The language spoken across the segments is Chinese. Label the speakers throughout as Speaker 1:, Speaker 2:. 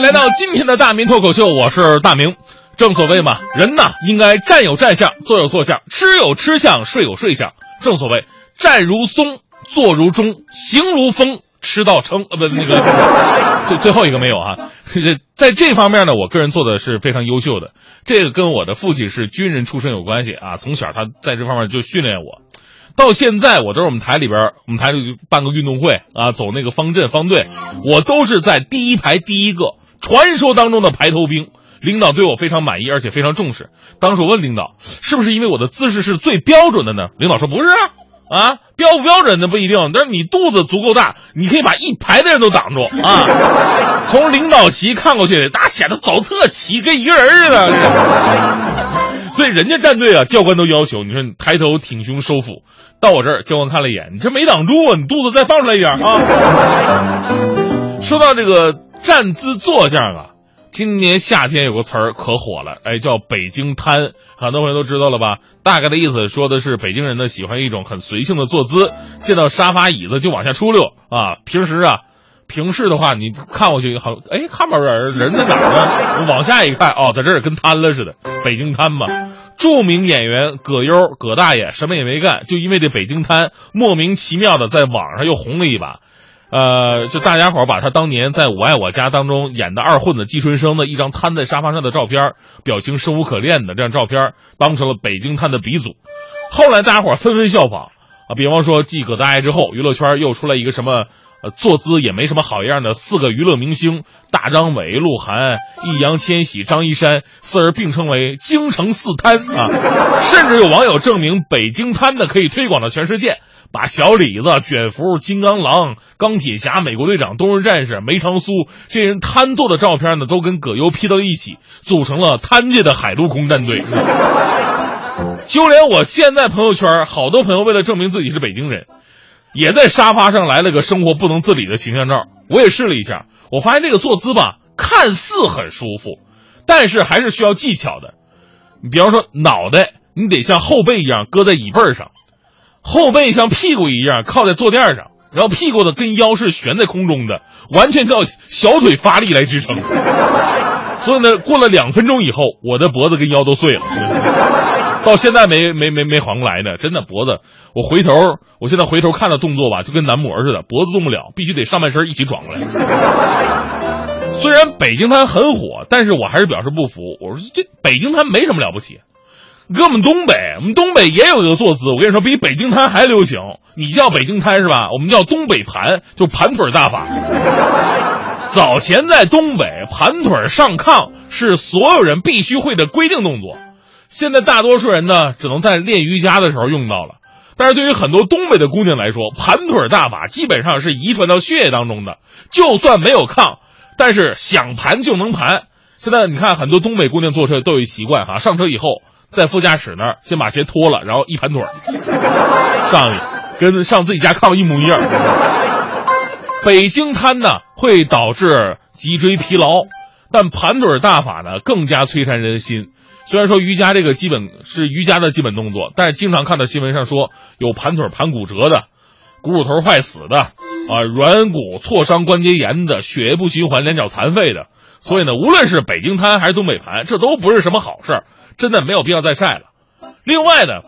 Speaker 1: 来到今天的大明脱口秀，我是大明。正所谓嘛，人呐应该站有站相，坐有坐相，吃有吃相，睡有睡相。正所谓站如松，坐如钟，行如风，吃到撑。呃，不，那个最最后一个没有啊。这在这方面呢，我个人做的是非常优秀的。这个跟我的父亲是军人出身有关系啊。从小他在这方面就训练我，到现在我都是我们台里边，我们台里办个运动会啊，走那个方阵方队，我都是在第一排第一个，传说当中的排头兵。领导对我非常满意，而且非常重视。当时我问领导，是不是因为我的姿势是最标准的呢？领导说不是啊，标不标准那不一定，但是你肚子足够大，你可以把一排的人都挡住啊。从领导席看过去，大显得扫特齐，跟一个人似的。所以人家战队啊，教官都要求你说你抬头挺胸收腹。到我这儿，教官看了一眼，你这没挡住啊，你肚子再放出来一点啊。说到这个站姿坐相啊。今年夏天有个词儿可火了，哎，叫北京瘫，很多朋友都知道了吧？大概的意思说的是北京人呢喜欢一种很随性的坐姿，见到沙发椅子就往下出溜啊。平时啊，平视的话你看过去好，哎，看不着人，人在哪儿呢？往下一看，哦，在这儿跟瘫了似的。北京瘫嘛，著名演员葛优葛大爷什么也没干，就因为这北京瘫，莫名其妙的在网上又红了一把。呃，就大家伙把他当年在我爱我家当中演的二混子季春生的一张瘫在沙发上的照片，表情生无可恋的这张照片，当成了北京瘫的鼻祖。后来大家伙纷纷效仿啊，比方说继葛大爷之后，娱乐圈又出来一个什么呃坐姿也没什么好样的四个娱乐明星：大张伟、鹿晗、易烊千玺、张一山，四人并称为京城四瘫啊。甚至有网友证明，北京瘫的可以推广到全世界。把小李子、卷福、金刚狼、钢铁侠、美国队长、冬日战士、梅长苏这人瘫坐的照片呢，都跟葛优 P 到一起，组成了瘫界的海陆空战队。就连我现在朋友圈，好多朋友为了证明自己是北京人，也在沙发上来了个生活不能自理的形象照。我也试了一下，我发现这个坐姿吧，看似很舒服，但是还是需要技巧的。你比方说，脑袋你得像后背一样搁在椅背上。后背像屁股一样靠在坐垫上，然后屁股的跟腰是悬在空中的，完全靠小腿发力来支撑。所以呢，过了两分钟以后，我的脖子跟腰都碎了，到现在没没没没缓过来呢。真的脖子，我回头，我现在回头看的动作吧，就跟男模似的，脖子动不了，必须得上半身一起转过来。虽然北京滩很火，但是我还是表示不服。我说这北京滩没什么了不起。搁我们东北，我们东北也有一个坐姿，我跟你说，比北京瘫还流行。你叫北京瘫是吧？我们叫东北盘，就盘腿大法。早前在东北，盘腿上炕是所有人必须会的规定动作。现在大多数人呢，只能在练瑜伽的时候用到了。但是对于很多东北的姑娘来说，盘腿大法基本上是遗传到血液当中的。就算没有炕，但是想盘就能盘。现在你看，很多东北姑娘坐车都有习惯哈，上车以后。在副驾驶那儿，先把鞋脱了，然后一盘腿上去，跟上自己家炕一模一样。北京瘫呢会导致脊椎疲劳，但盘腿大法呢更加摧残人心。虽然说瑜伽这个基本是瑜伽的基本动作，但是经常看到新闻上说有盘腿盘骨折的、股骨头坏死的、啊软骨挫伤关节炎的、血液不循环两脚残废的。所以呢，无论是北京瘫还是东北盘，这都不是什么好事儿。真的没有必要再晒了。另外呢，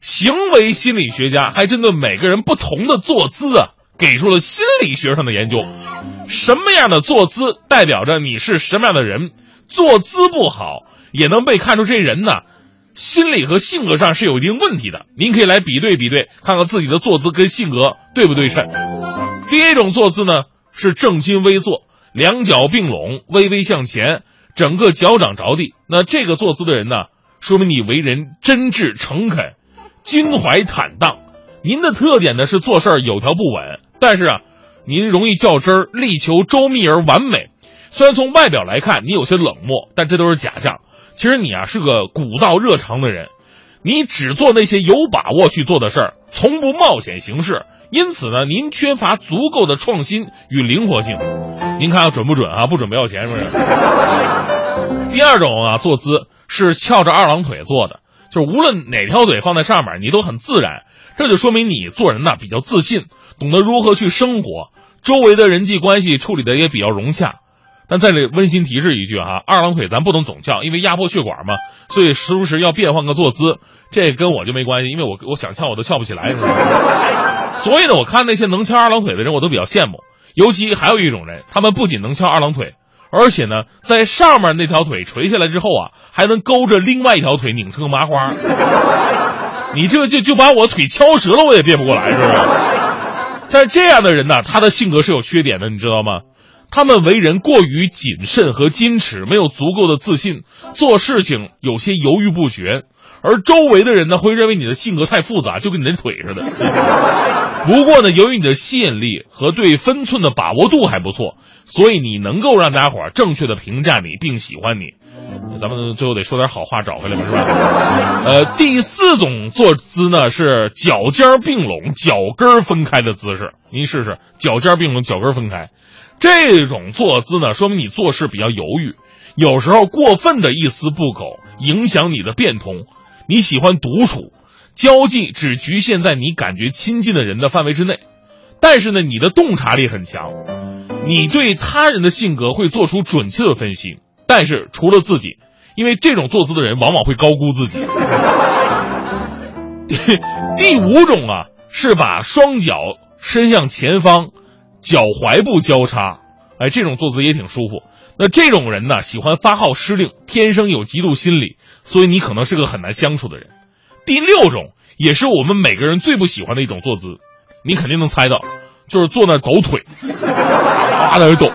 Speaker 1: 行为心理学家还针对每个人不同的坐姿啊，给出了心理学上的研究。什么样的坐姿代表着你是什么样的人？坐姿不好也能被看出这人呢，心理和性格上是有一定问题的。您可以来比对比对，看看自己的坐姿跟性格对不对称。第一种坐姿呢是正襟危坐，两脚并拢，微微向前。整个脚掌着地，那这个坐姿的人呢，说明你为人真挚诚恳，襟怀坦荡。您的特点呢是做事儿有条不紊，但是啊，您容易较真儿，力求周密而完美。虽然从外表来看你有些冷漠，但这都是假象。其实你啊是个古道热肠的人，你只做那些有把握去做的事儿，从不冒险行事。因此呢，您缺乏足够的创新与灵活性。您看看准不准啊？不准不要钱，是不是？第二种啊，坐姿是翘着二郎腿坐的，就是无论哪条腿放在上面，你都很自然。这就说明你做人呢比较自信，懂得如何去生活，周围的人际关系处理的也比较融洽。但在这温馨提示一句哈，二郎腿咱不能总翘，因为压迫血管嘛，所以时不时要变换个坐姿。这跟我就没关系，因为我我想翘我都翘不起来，是吧？所以呢，我看那些能翘二郎腿的人，我都比较羡慕。尤其还有一种人，他们不仅能翘二郎腿，而且呢，在上面那条腿垂下来之后啊，还能勾着另外一条腿拧成个麻花。你这就就把我腿敲折了，我也变不过来，是不是？但这样的人呢，他的性格是有缺点的，你知道吗？他们为人过于谨慎和矜持，没有足够的自信，做事情有些犹豫不决。而周围的人呢，会认为你的性格太复杂，就跟你那腿似的。不过呢，由于你的吸引力和对分寸的把握度还不错，所以你能够让大家伙儿正确的评价你并喜欢你。咱们最后得说点好话找回来嘛，是吧？呃，第四种坐姿呢是脚尖并拢、脚跟分开的姿势。您试试，脚尖并拢、脚跟分开。这种坐姿呢，说明你做事比较犹豫，有时候过分的一丝不苟影响你的变通。你喜欢独处，交际只局限在你感觉亲近的人的范围之内，但是呢，你的洞察力很强，你对他人的性格会做出准确的分析。但是除了自己，因为这种坐姿的人往往会高估自己。第五种啊，是把双脚伸向前方，脚踝部交叉，哎，这种坐姿也挺舒服。那这种人呢，喜欢发号施令，天生有嫉妒心理，所以你可能是个很难相处的人。第六种也是我们每个人最不喜欢的一种坐姿，你肯定能猜到，就是坐那抖腿，啊，在那抖。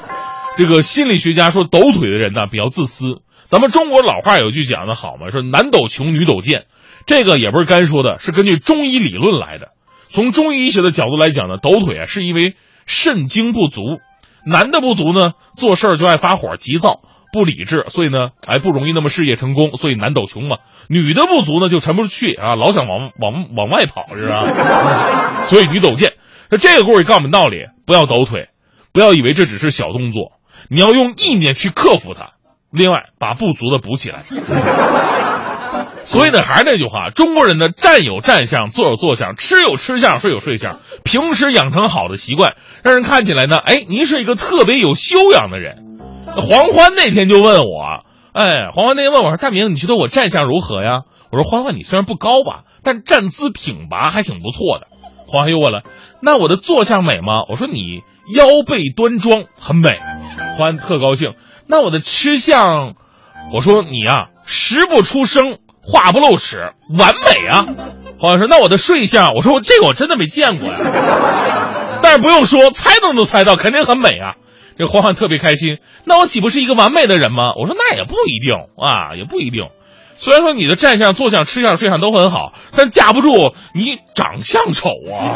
Speaker 1: 这个心理学家说，抖腿的人呢比较自私。咱们中国老话有句讲的好嘛，说男抖穷，女抖贱。这个也不是干说的，是根据中医理论来的。从中医医学的角度来讲呢，抖腿啊是因为肾精不足。男的不足呢，做事儿就爱发火、急躁、不理智，所以呢，哎，不容易那么事业成功，所以男抖穷嘛。女的不足呢，就沉不住气啊，老想往往往外跑，是吧？所以女抖贱。那这个故事告诉我们道理：不要抖腿，不要以为这只是小动作，你要用意念去克服它。另外，把不足的补起来。所以呢，还是那句话，中国人呢，站有站相，坐有坐相，吃有吃相，睡有睡相。平时养成好的习惯，让人看起来呢，哎，您是一个特别有修养的人。黄欢那天就问我，哎，黄欢那天问我说：“大明，你觉得我站相如何呀？”我说：“欢欢，你虽然不高吧，但站姿挺拔，还挺不错的。”黄欢又问了：“那我的坐相美吗？”我说：“你腰背端庄，很美。”欢特高兴。那我的吃相，我说：“你呀，食不出声。”话不露齿，完美啊！黄老师，那我的睡相，我说我这个我真的没见过呀。但是不用说，猜都能猜到，肯定很美啊。这黄欢特别开心，那我岂不是一个完美的人吗？我说那也不一定啊，也不一定。虽然说你的站相、坐相、吃相、睡相都很好，但架不住你长相丑啊。